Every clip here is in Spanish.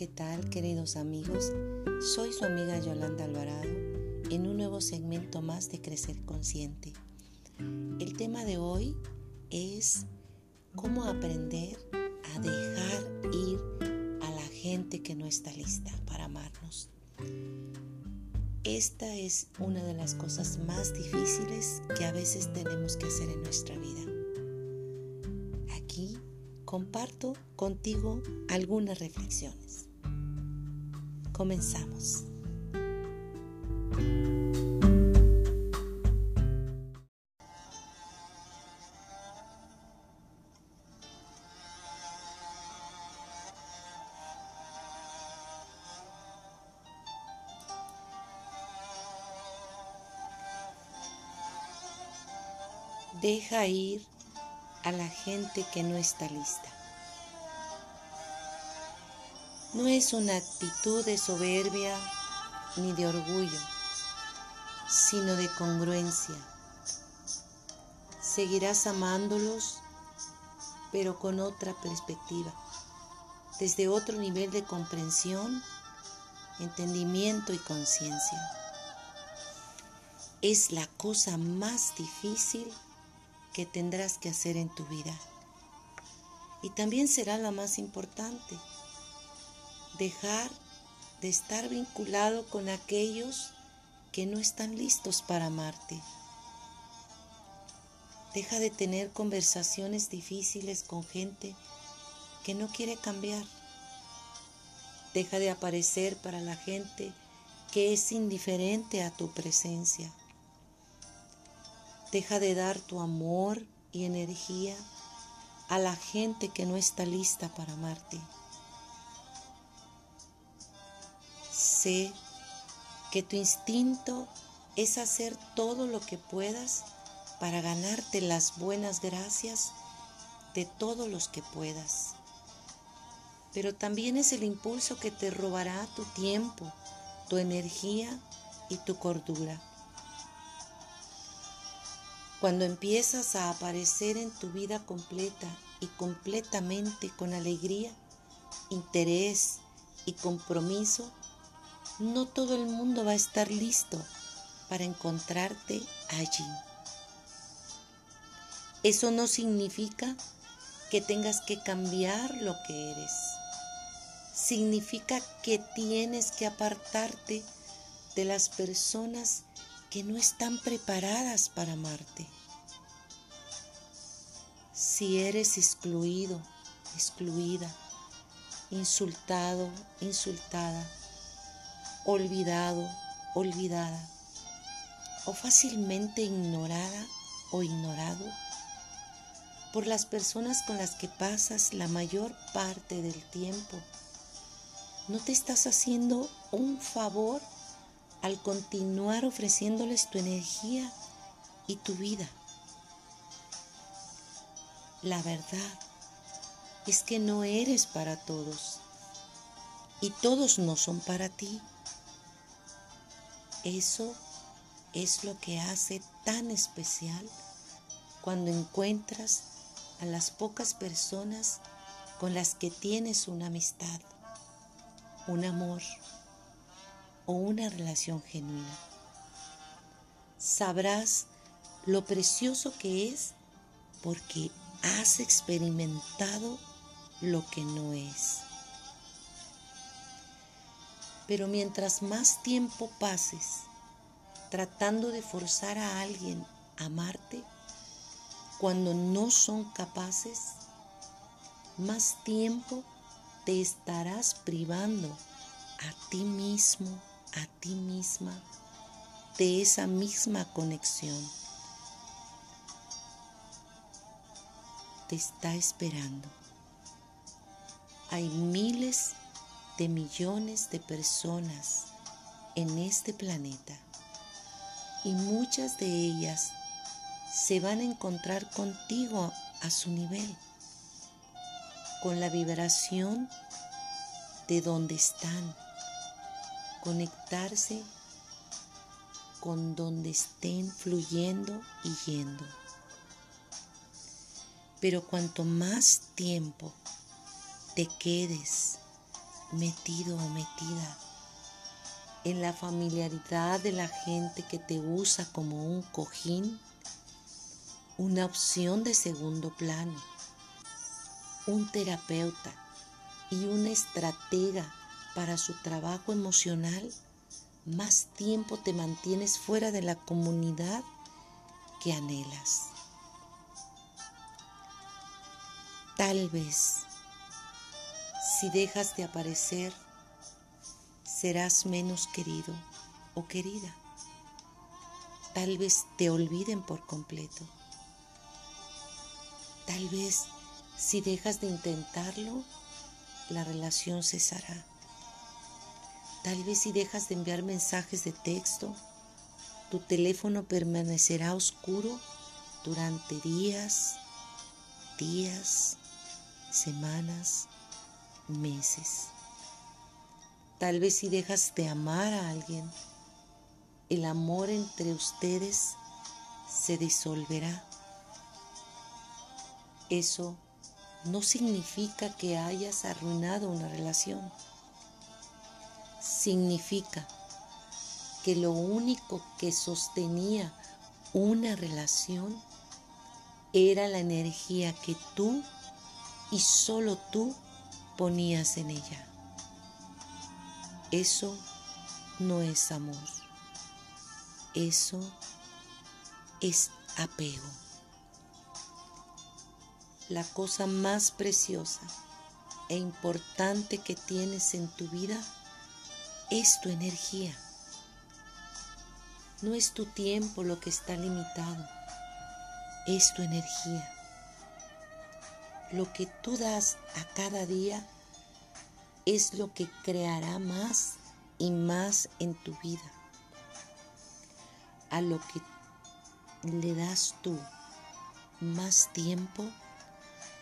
¿qué tal queridos amigos? Soy su amiga Yolanda Alvarado en un nuevo segmento más de Crecer Consciente. El tema de hoy es cómo aprender a dejar ir a la gente que no está lista para amarnos. Esta es una de las cosas más difíciles que a veces tenemos que hacer en nuestra vida. Aquí comparto contigo algunas reflexiones. Comenzamos. Deja ir a la gente que no está lista. No es una actitud de soberbia ni de orgullo, sino de congruencia. Seguirás amándolos, pero con otra perspectiva, desde otro nivel de comprensión, entendimiento y conciencia. Es la cosa más difícil que tendrás que hacer en tu vida. Y también será la más importante dejar de estar vinculado con aquellos que no están listos para amarte. Deja de tener conversaciones difíciles con gente que no quiere cambiar. Deja de aparecer para la gente que es indiferente a tu presencia. Deja de dar tu amor y energía a la gente que no está lista para amarte. Sé que tu instinto es hacer todo lo que puedas para ganarte las buenas gracias de todos los que puedas. Pero también es el impulso que te robará tu tiempo, tu energía y tu cordura. Cuando empiezas a aparecer en tu vida completa y completamente con alegría, interés y compromiso, no todo el mundo va a estar listo para encontrarte allí. Eso no significa que tengas que cambiar lo que eres. Significa que tienes que apartarte de las personas que no están preparadas para amarte. Si eres excluido, excluida, insultado, insultada, olvidado, olvidada, o fácilmente ignorada o ignorado por las personas con las que pasas la mayor parte del tiempo. ¿No te estás haciendo un favor al continuar ofreciéndoles tu energía y tu vida? La verdad es que no eres para todos y todos no son para ti. Eso es lo que hace tan especial cuando encuentras a las pocas personas con las que tienes una amistad, un amor o una relación genuina. Sabrás lo precioso que es porque has experimentado lo que no es. Pero mientras más tiempo pases tratando de forzar a alguien a amarte, cuando no son capaces, más tiempo te estarás privando a ti mismo, a ti misma, de esa misma conexión. Te está esperando. Hay miles de millones de personas en este planeta y muchas de ellas se van a encontrar contigo a su nivel, con la vibración de donde están, conectarse con donde estén fluyendo y yendo. Pero cuanto más tiempo te quedes metido o metida en la familiaridad de la gente que te usa como un cojín, una opción de segundo plano, un terapeuta y una estratega para su trabajo emocional, más tiempo te mantienes fuera de la comunidad que anhelas. Tal vez, si dejas de aparecer, serás menos querido o querida. Tal vez te olviden por completo. Tal vez si dejas de intentarlo, la relación cesará. Tal vez si dejas de enviar mensajes de texto, tu teléfono permanecerá oscuro durante días, días, semanas, meses. Tal vez si dejas de amar a alguien, el amor entre ustedes se disolverá. Eso no significa que hayas arruinado una relación. Significa que lo único que sostenía una relación era la energía que tú y solo tú ponías en ella. Eso no es amor. Eso es apego. La cosa más preciosa e importante que tienes en tu vida es tu energía. No es tu tiempo lo que está limitado, es tu energía. Lo que tú das a cada día es lo que creará más y más en tu vida. A lo que le das tú más tiempo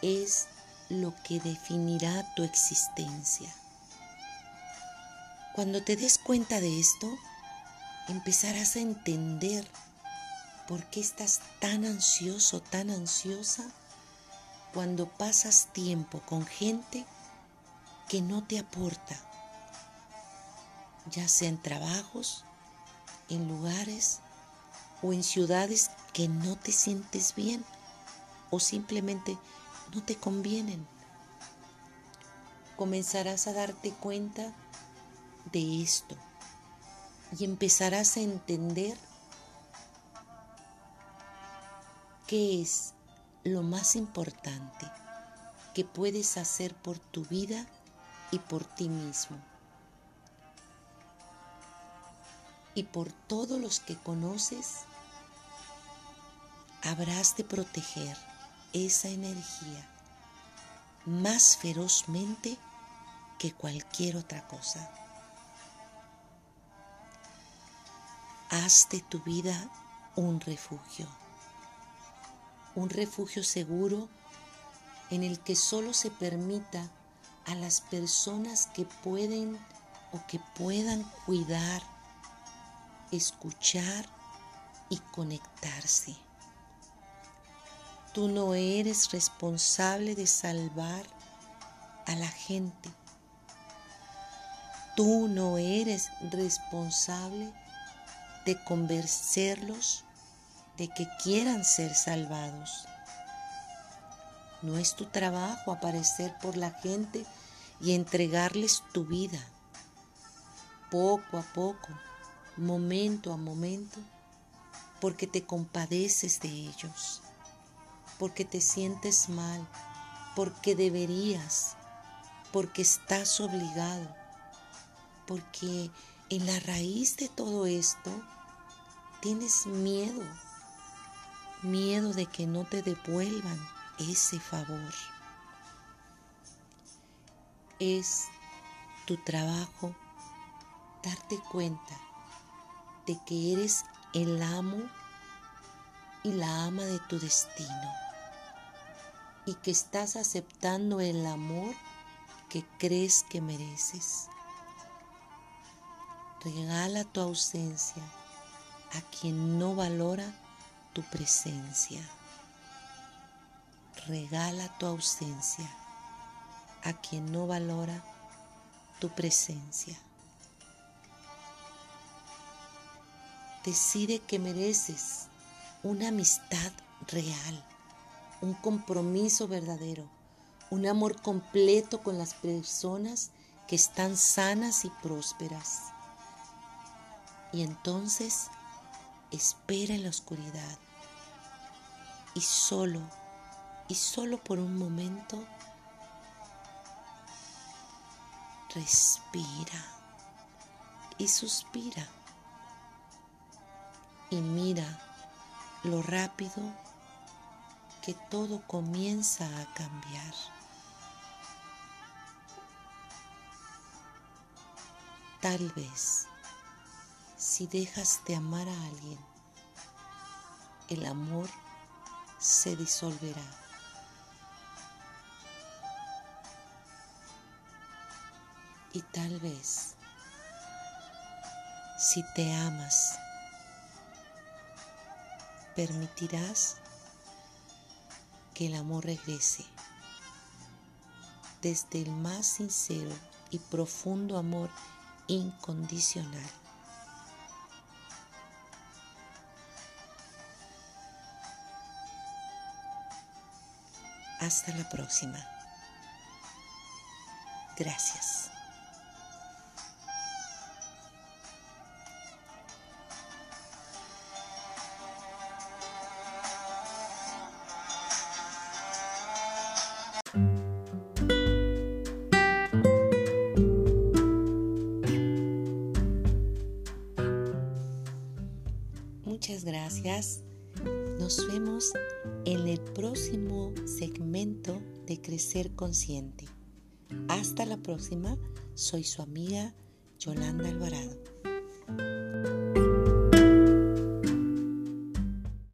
es lo que definirá tu existencia. Cuando te des cuenta de esto, empezarás a entender por qué estás tan ansioso, tan ansiosa cuando pasas tiempo con gente que no te aporta, ya sea en trabajos, en lugares o en ciudades que no te sientes bien o simplemente no te convienen. Comenzarás a darte cuenta de esto y empezarás a entender qué es lo más importante que puedes hacer por tu vida y por ti mismo. Y por todos los que conoces, habrás de proteger esa energía más ferozmente que cualquier otra cosa. Haz de tu vida un refugio, un refugio seguro en el que solo se permita a las personas que pueden o que puedan cuidar, escuchar y conectarse. Tú no eres responsable de salvar a la gente. Tú no eres responsable de convencerlos de que quieran ser salvados. No es tu trabajo aparecer por la gente y entregarles tu vida, poco a poco, momento a momento, porque te compadeces de ellos, porque te sientes mal, porque deberías, porque estás obligado, porque en la raíz de todo esto tienes miedo, miedo de que no te devuelvan ese favor. Es tu trabajo darte cuenta de que eres el amo y la ama de tu destino y que estás aceptando el amor que crees que mereces. Regala tu ausencia a quien no valora tu presencia regala tu ausencia a quien no valora tu presencia. Decide que mereces una amistad real, un compromiso verdadero, un amor completo con las personas que están sanas y prósperas. Y entonces espera en la oscuridad y solo, y solo por un momento, respira y suspira y mira lo rápido que todo comienza a cambiar. Tal vez si dejas de amar a alguien, el amor se disolverá. Y tal vez si te amas, permitirás que el amor regrese desde el más sincero y profundo amor incondicional. Hasta la próxima. Gracias. Muchas gracias. Nos vemos en el próximo segmento de Crecer Consciente. Hasta la próxima. Soy su amiga Yolanda Alvarado.